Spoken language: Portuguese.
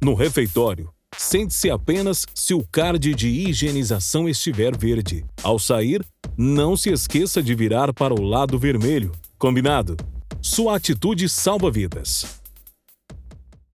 No refeitório, sente-se apenas se o card de higienização estiver verde. Ao sair, não se esqueça de virar para o lado vermelho. Combinado? Sua atitude salva vidas.